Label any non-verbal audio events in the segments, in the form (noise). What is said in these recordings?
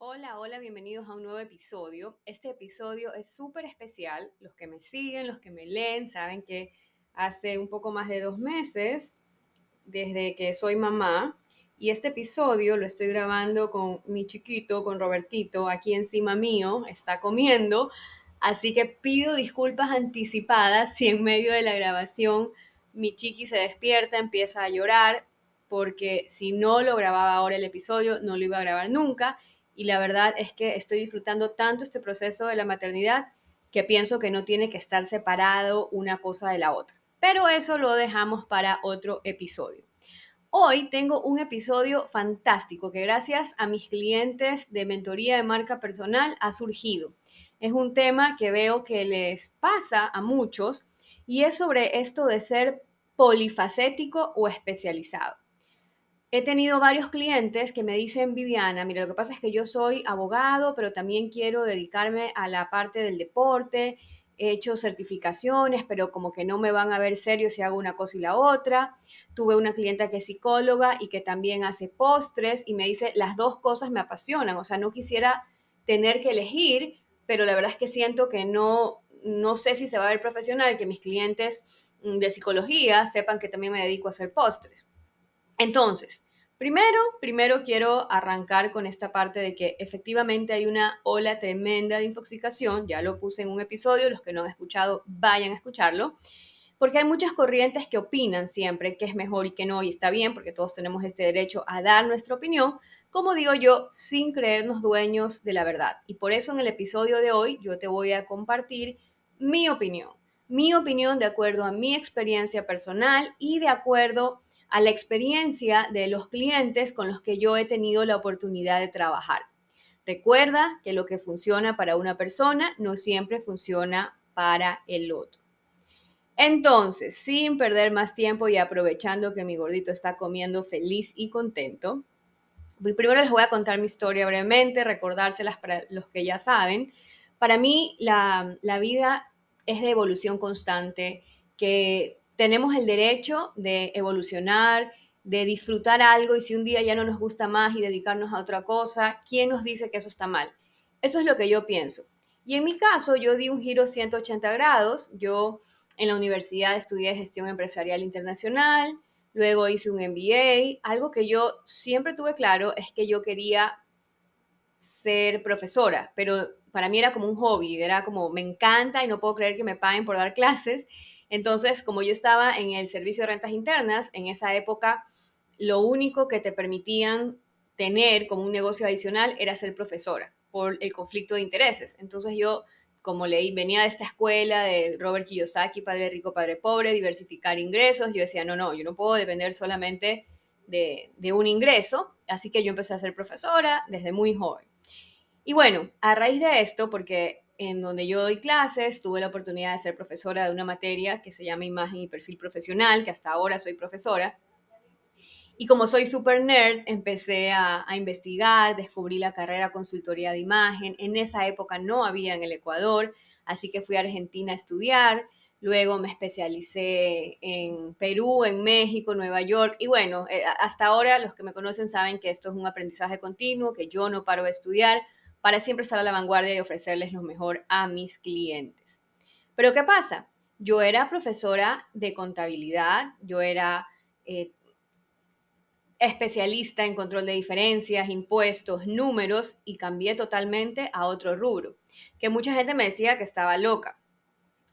Hola, hola, bienvenidos a un nuevo episodio. Este episodio es súper especial. Los que me siguen, los que me leen, saben que hace un poco más de dos meses, desde que soy mamá, y este episodio lo estoy grabando con mi chiquito, con Robertito, aquí encima mío, está comiendo. Así que pido disculpas anticipadas si en medio de la grabación mi chiqui se despierta, empieza a llorar, porque si no lo grababa ahora el episodio, no lo iba a grabar nunca y la verdad es que estoy disfrutando tanto este proceso de la maternidad que pienso que no tiene que estar separado una cosa de la otra. Pero eso lo dejamos para otro episodio. Hoy tengo un episodio fantástico que gracias a mis clientes de mentoría de marca personal ha surgido. Es un tema que veo que les pasa a muchos y es sobre esto de ser polifacético o especializado he tenido varios clientes que me dicen, Viviana, mira, lo que pasa es que yo soy abogado, pero también quiero dedicarme a la parte del deporte, he hecho certificaciones, pero como que no me van a ver serio si hago una cosa y la otra. Tuve una clienta que es psicóloga y que también hace postres y me dice, las dos cosas me apasionan, o sea, no quisiera tener que elegir, pero la verdad es que siento que no, no sé si se va a ver profesional que mis clientes mm, de psicología sepan que también me dedico a hacer postres. Entonces, primero, primero quiero arrancar con esta parte de que efectivamente hay una ola tremenda de infoxicación, ya lo puse en un episodio, los que no han escuchado vayan a escucharlo, porque hay muchas corrientes que opinan siempre que es mejor y que no, y está bien, porque todos tenemos este derecho a dar nuestra opinión, como digo yo, sin creernos dueños de la verdad. Y por eso en el episodio de hoy yo te voy a compartir mi opinión, mi opinión de acuerdo a mi experiencia personal y de acuerdo a la experiencia de los clientes con los que yo he tenido la oportunidad de trabajar. Recuerda que lo que funciona para una persona no siempre funciona para el otro. Entonces, sin perder más tiempo y aprovechando que mi gordito está comiendo feliz y contento, primero les voy a contar mi historia brevemente, recordárselas para los que ya saben. Para mí, la, la vida es de evolución constante, que tenemos el derecho de evolucionar, de disfrutar algo y si un día ya no nos gusta más y dedicarnos a otra cosa, ¿quién nos dice que eso está mal? Eso es lo que yo pienso. Y en mi caso, yo di un giro 180 grados. Yo en la universidad estudié gestión empresarial internacional, luego hice un MBA. Algo que yo siempre tuve claro es que yo quería ser profesora, pero para mí era como un hobby, era como me encanta y no puedo creer que me paguen por dar clases. Entonces, como yo estaba en el servicio de rentas internas, en esa época lo único que te permitían tener como un negocio adicional era ser profesora por el conflicto de intereses. Entonces yo, como leí, venía de esta escuela de Robert Kiyosaki, Padre Rico, Padre Pobre, diversificar ingresos, yo decía, no, no, yo no puedo depender solamente de, de un ingreso, así que yo empecé a ser profesora desde muy joven. Y bueno, a raíz de esto, porque en donde yo doy clases, tuve la oportunidad de ser profesora de una materia que se llama Imagen y Perfil Profesional, que hasta ahora soy profesora. Y como soy super nerd, empecé a, investigar, descubrí la carrera consultoría de imagen. En esa época no había en el Ecuador, así que fui a Argentina a estudiar. Luego me especialicé en Perú, en México, Nueva York. Y bueno, eh, hasta ahora los que me conocen saben que esto es un aprendizaje continuo, que yo no paro de estudiar para siempre estar a la vanguardia y ofrecerles lo mejor a mis clientes. Pero ¿qué pasa? Yo era profesora de contabilidad, yo era eh, especialista en control de diferencias, impuestos, números y cambié totalmente a otro rubro, que mucha gente me decía que estaba loca,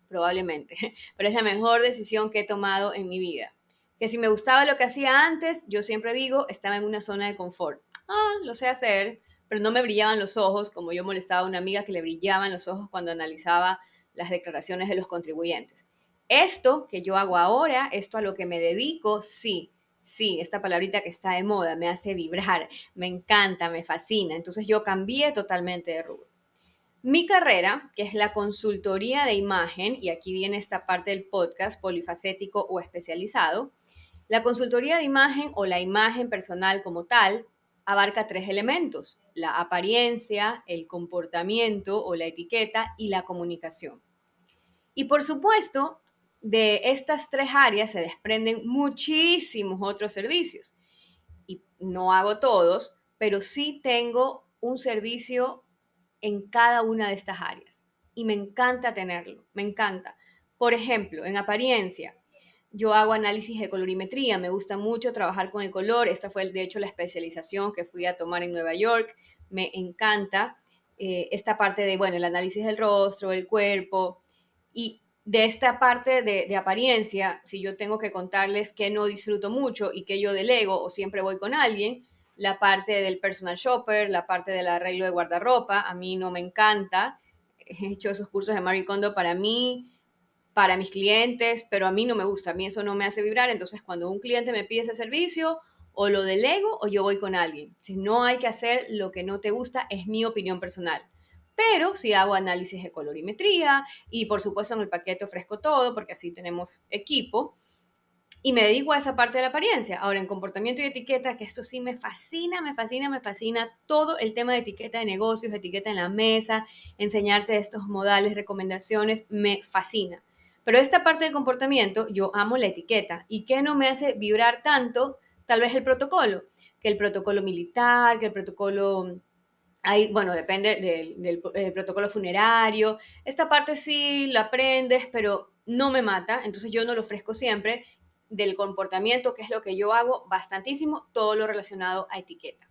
probablemente, (laughs) pero es la mejor decisión que he tomado en mi vida. Que si me gustaba lo que hacía antes, yo siempre digo, estaba en una zona de confort. Ah, lo sé hacer, pero no me brillaban los ojos, como yo molestaba a una amiga que le brillaban los ojos cuando analizaba las declaraciones de los contribuyentes. Esto que yo hago ahora, esto a lo que me dedico, sí, sí, esta palabrita que está de moda me hace vibrar, me encanta, me fascina. Entonces yo cambié totalmente de rubro. Mi carrera, que es la consultoría de imagen, y aquí viene esta parte del podcast, polifacético o especializado, la consultoría de imagen o la imagen personal como tal abarca tres elementos, la apariencia, el comportamiento o la etiqueta y la comunicación. Y por supuesto, de estas tres áreas se desprenden muchísimos otros servicios. Y no hago todos, pero sí tengo un servicio en cada una de estas áreas y me encanta tenerlo, me encanta. Por ejemplo, en apariencia, yo hago análisis de colorimetría, me gusta mucho trabajar con el color, esta fue de hecho la especialización que fui a tomar en Nueva York, me encanta eh, esta parte de, bueno, el análisis del rostro, el cuerpo y de esta parte de, de, apariencia, si yo tengo que contarles que no disfruto mucho y que yo delego o siempre voy con alguien, la parte del personal shopper, la parte del arreglo de guardarropa, a mí no me encanta. He hecho esos cursos de Marie Kondo para mí, para mis clientes, pero a mí no me gusta, a mí eso no me hace vibrar. Entonces, cuando un cliente me pide ese servicio, o lo delego o yo voy con alguien. Si no hay que hacer lo que no te gusta, es mi opinión personal. Pero si hago análisis de colorimetría y por supuesto en el paquete ofrezco todo porque así tenemos equipo y me dedico a esa parte de la apariencia. Ahora, en comportamiento y etiqueta, que esto sí me fascina, me fascina, me fascina todo el tema de etiqueta de negocios, etiqueta en la mesa, enseñarte estos modales, recomendaciones, me fascina. Pero esta parte del comportamiento, yo amo la etiqueta. ¿Y qué no me hace vibrar tanto? Tal vez el protocolo, que el protocolo militar, que el protocolo, hay, bueno, depende del, protocolo funerario. Esta parte sí la aprendes, pero no me mata, entonces yo no lo ofrezco siempre. Del comportamiento, que es lo que yo hago, bastantísimo, todo lo relacionado a etiqueta.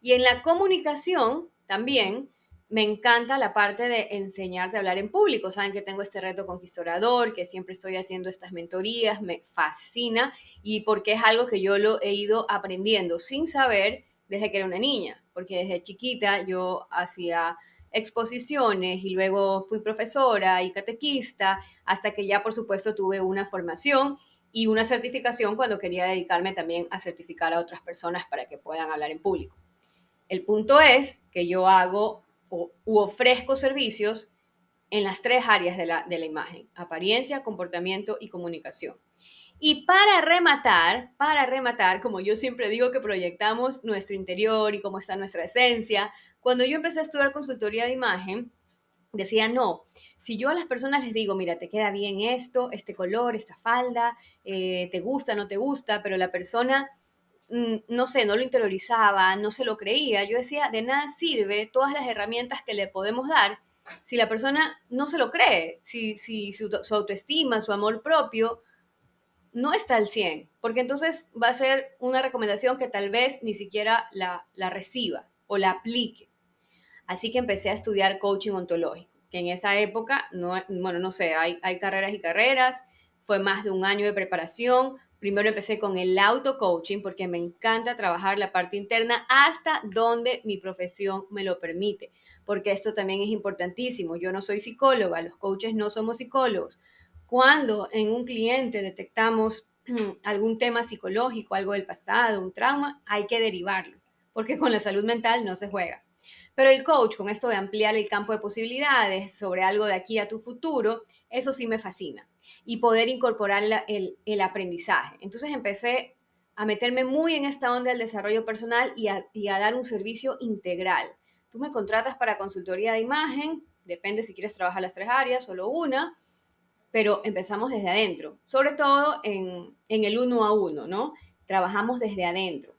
Y en la comunicación también, me encanta la parte de enseñar, de hablar en público. Saben que tengo este reto conquistador, que siempre estoy haciendo estas mentorías, me fascina y porque es algo que yo lo he ido aprendiendo sin saber desde que era una niña, porque desde chiquita yo hacía exposiciones y luego fui profesora y catequista, hasta que ya por supuesto tuve una formación y una certificación cuando quería dedicarme también a certificar a otras personas para que puedan hablar en público. El punto es que yo hago o, u ofrezco servicios en las tres áreas de la, de la imagen, apariencia, comportamiento y comunicación. Y para rematar, para rematar, como yo siempre digo que proyectamos nuestro interior y cómo está nuestra esencia, cuando yo empecé a estudiar consultoría de imagen, decía, no, si yo a las personas les digo, mira, te queda bien esto, este color, esta falda, eh, te gusta, no te gusta, pero la persona no sé, no lo interiorizaba, no se lo creía, yo decía, de nada sirve todas las herramientas que le podemos dar si la persona no se lo cree, si, si su, autoestima, su amor propio no está al 100, porque entonces va a ser una recomendación que tal vez ni siquiera la, la reciba o la aplique. Así que empecé a estudiar coaching ontológico, que en esa época, no, bueno, no sé, hay carreras y carreras, fue más de un año de preparación, Primero empecé con el auto-coaching porque me encanta trabajar la parte interna hasta donde mi profesión me lo permite, porque esto también es importantísimo. Yo no soy psicóloga, los coaches no somos psicólogos. Cuando en un cliente detectamos (clears throat) algún tema psicológico, algo del pasado, un trauma, hay que derivarlo, porque con la salud mental no se juega. Pero el coach, con esto de ampliar el campo de posibilidades sobre algo de aquí a tu futuro, eso sí me fascina y poder incorporar el, aprendizaje. Entonces empecé a meterme muy en esta onda del desarrollo personal y a, dar un servicio integral. Tú me contratas para consultoría de imagen, depende si quieres trabajar las tres áreas, solo una, pero empezamos desde adentro, sobre todo en, el uno a uno, ¿no? Trabajamos desde adentro.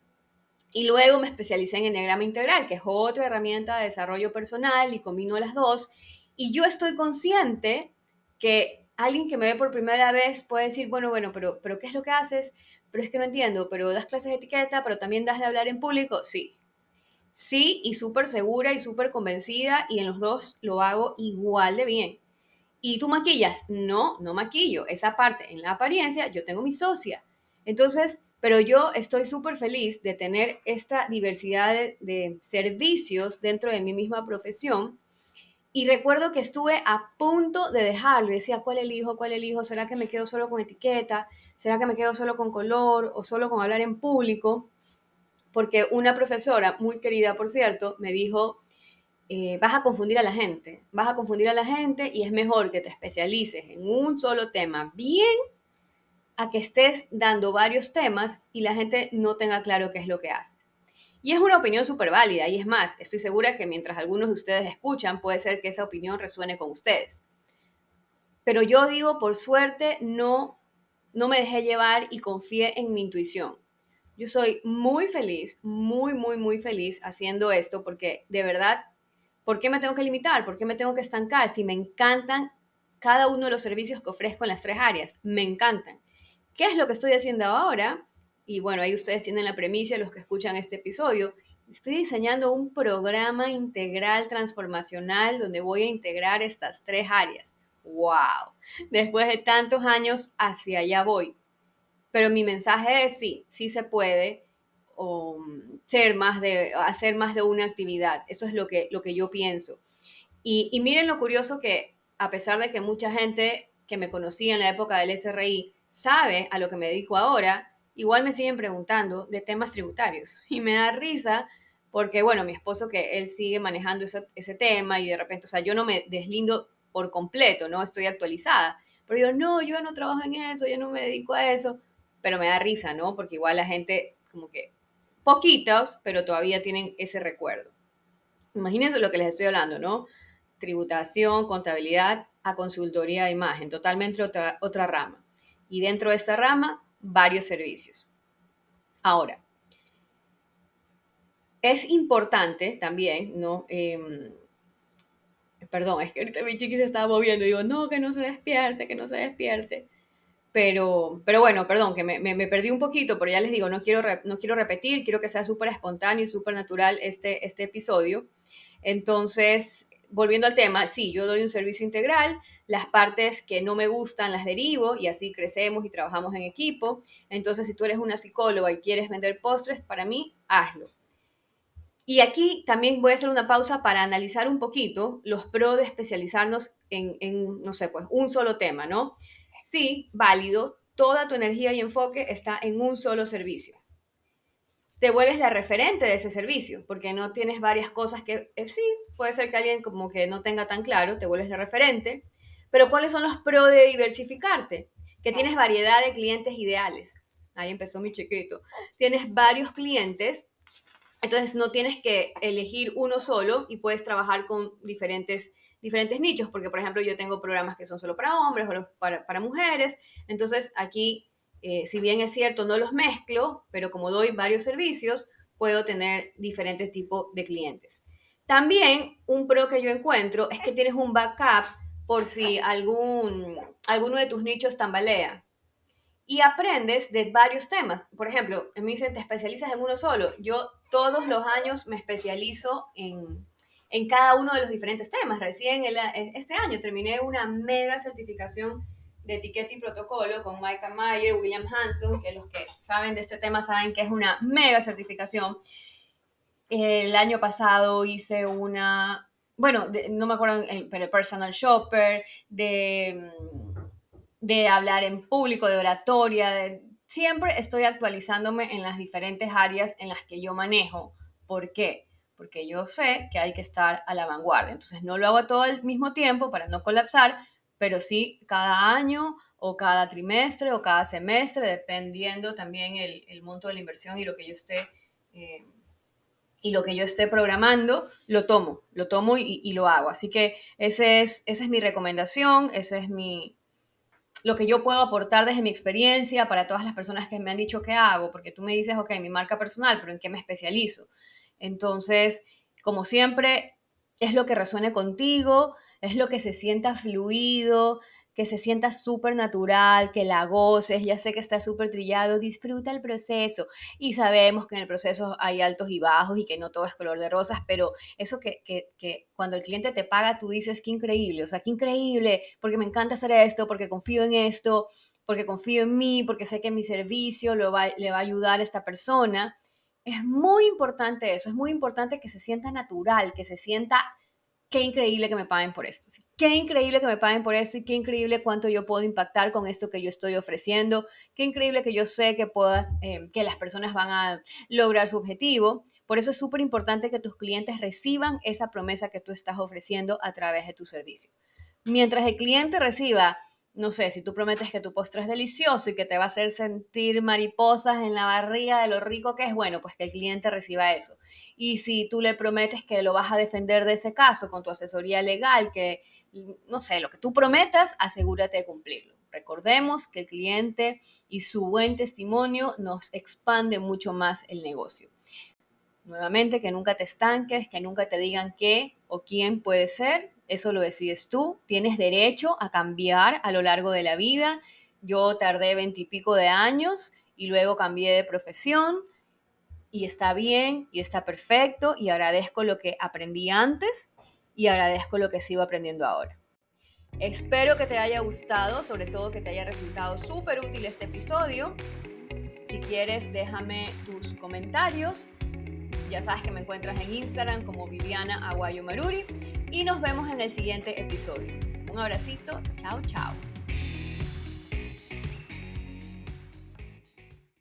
Y luego me especialicé en Enneagrama Integral, que es otra herramienta de desarrollo personal y combino las dos. Y yo estoy consciente que alguien que me ve por primera vez puede decir, bueno, bueno, pero, pero ¿qué es lo que haces? Pero es que no entiendo, pero das clases de etiqueta, pero también das de hablar en público. Sí, sí, y súper segura y súper convencida, y en los dos lo hago igual de bien. ¿Y tú maquillas? No, no maquillo. Esa parte, en la apariencia, yo tengo mi socia. Entonces, pero yo estoy súper feliz de tener esta diversidad de, servicios dentro de mi misma profesión y recuerdo que estuve a punto de dejarlo decía, ¿cuál elijo? ¿Cuál elijo? ¿Será que me quedo solo con etiqueta? ¿Será que me quedo solo con color o solo con hablar en público? Porque una profesora, muy querida por cierto, me dijo, eh, vas a confundir a la gente, vas a confundir a la gente y es mejor que te especialices en un solo tema bien a que estés dando varios temas y la gente no tenga claro qué es lo que hace. Y es una opinión súper válida, y es más, estoy segura que mientras algunos de ustedes escuchan, puede ser que esa opinión resuene con ustedes. Pero yo digo, por suerte, no, no me dejé llevar y confié en mi intuición. Yo soy muy feliz, muy, muy, muy feliz haciendo esto porque de verdad, ¿por qué me tengo que limitar? ¿Por qué me tengo que estancar? Si me encantan cada uno de los servicios que ofrezco en las tres áreas, me encantan. ¿Qué es lo que estoy haciendo ahora? Y bueno, ahí ustedes tienen la premisa, los que escuchan este episodio. Estoy diseñando un programa integral transformacional donde voy a integrar estas tres áreas. ¡Wow! Después de tantos años, hacia allá voy. Pero mi mensaje es sí, sí se puede ser más de, hacer más de una actividad. Eso es lo que, lo que yo pienso. Y, y miren lo curioso que, a pesar de que mucha gente que me conocía en la época del SRI sabe a lo que me dedico ahora, igual me siguen preguntando de temas tributarios. Y me da risa porque, bueno, mi esposo que él sigue manejando ese, ese tema y de repente, o sea, yo no me deslindo por completo, ¿no? Estoy actualizada. Pero yo, no, yo no trabajo en eso, yo no me dedico a eso pero me da risa, ¿no? Porque igual la gente, como que poquitos, pero todavía tienen ese recuerdo. Imagínense lo que les estoy hablando, ¿no? Tributación, contabilidad a consultoría de imagen, totalmente otra, otra rama. Y dentro de esta rama, varios servicios. Ahora, es importante también, ¿no? Em, perdón, es que ahorita mi chiqui se estaba moviendo y digo, no, que no se despierte, que no se despierte. Pero, pero bueno, perdón, que me, me, perdí un poquito, pero ya les digo, no quiero, no quiero repetir, quiero que sea súper espontáneo y súper natural este, este episodio. Entonces, volviendo al tema, sí, yo doy un servicio integral, las partes que no me gustan las derivo y así crecemos y trabajamos en equipo. Entonces, si tú eres una psicóloga y quieres vender postres, para mí, hazlo. Y aquí también voy a hacer una pausa para analizar un poquito los pros de especializarnos en, no sé, pues un solo tema, ¿no? Sí, válido, toda tu energía y enfoque está en un solo servicio. Te vuelves la referente de ese servicio, porque no tienes varias cosas que, eh, sí, puede ser que alguien como que no tenga tan claro, te vuelves la referente, pero ¿cuáles son los pros de diversificarte? Que tienes variedad de clientes ideales. Ahí empezó mi chiquito. Tienes varios clientes, entonces no tienes que elegir uno solo y puedes trabajar con diferentes diferentes nichos, porque por ejemplo yo tengo programas que son solo para hombres o para, para mujeres, entonces aquí, eh, si bien es cierto, no los mezclo, pero como doy varios servicios, puedo tener diferentes tipos de clientes. También un pro que yo encuentro es que tienes un backup por si algún, alguno de tus nichos tambalea. Y aprendes de varios temas. Por ejemplo, me dicen, te especializas en uno solo. Yo todos los años me especializo en, en cada uno de los diferentes temas. Recién este año terminé una mega certificación de etiqueta y protocolo con Michael Mayer, William Hanson, que los que saben de este tema saben que es una mega certificación. El año pasado hice una, bueno, no me acuerdo, pero personal shopper, de, de hablar en público, de oratoria, siempre estoy actualizándome en las diferentes áreas en las que yo manejo. ¿Por qué? porque yo sé que hay que estar a la vanguardia. Entonces no lo hago todo al mismo tiempo para no colapsar, pero sí cada año o cada trimestre o cada semestre, dependiendo también el, monto de la inversión y lo que yo esté eh, y lo que yo esté programando, lo tomo, lo tomo y, lo hago. Así que ese es, esa es mi recomendación, ese es mi, lo que yo puedo aportar desde mi experiencia para todas las personas que me han dicho qué hago, porque tú me dices, ok, mi marca personal, pero ¿en qué me especializo? Entonces, como siempre, es lo que resuene contigo, es lo que se sienta fluido, que se sienta súper natural, que la goces, ya sé que está súper trillado, disfruta el proceso y sabemos que en el proceso hay altos y bajos y que no todo es color de rosas, pero eso que, que, cuando el cliente te paga tú dices, qué increíble, o sea, qué increíble, porque me encanta hacer esto, porque confío en esto, porque confío en mí, porque sé que mi servicio le va a ayudar a esta persona. Es muy importante eso, es muy importante que se sienta natural, que se sienta, qué increíble que me paguen por esto, qué increíble que me paguen por esto y qué increíble cuánto yo puedo impactar con esto que yo estoy ofreciendo, qué increíble que yo sé que, puedas, eh, que las personas van a lograr su objetivo. Por eso es súper importante que tus clientes reciban esa promesa que tú estás ofreciendo a través de tu servicio. Mientras el cliente reciba no sé, si tú prometes que tu postre es delicioso y que te va a hacer sentir mariposas en la barriga de lo rico que es, bueno, pues que el cliente reciba eso. Y si tú le prometes que lo vas a defender de ese caso con tu asesoría legal, que, no sé, lo que tú prometas, asegúrate de cumplirlo. Recordemos que el cliente y su buen testimonio nos expande mucho más el negocio. Nuevamente, que nunca te estanques, que nunca te digan qué o quién puede ser. Eso lo decides tú. Tienes derecho a cambiar a lo largo de la vida. Yo tardé veintipico de años y luego cambié de profesión y está bien y está perfecto y agradezco lo que aprendí antes y agradezco lo que sigo aprendiendo ahora. Espero que te haya gustado, sobre todo que te haya resultado súper útil este episodio. Si quieres, déjame tus comentarios. Ya sabes que me encuentras en Instagram como Viviana Aguayo Maruri y nos vemos en el siguiente episodio. Un abracito, chao, chao.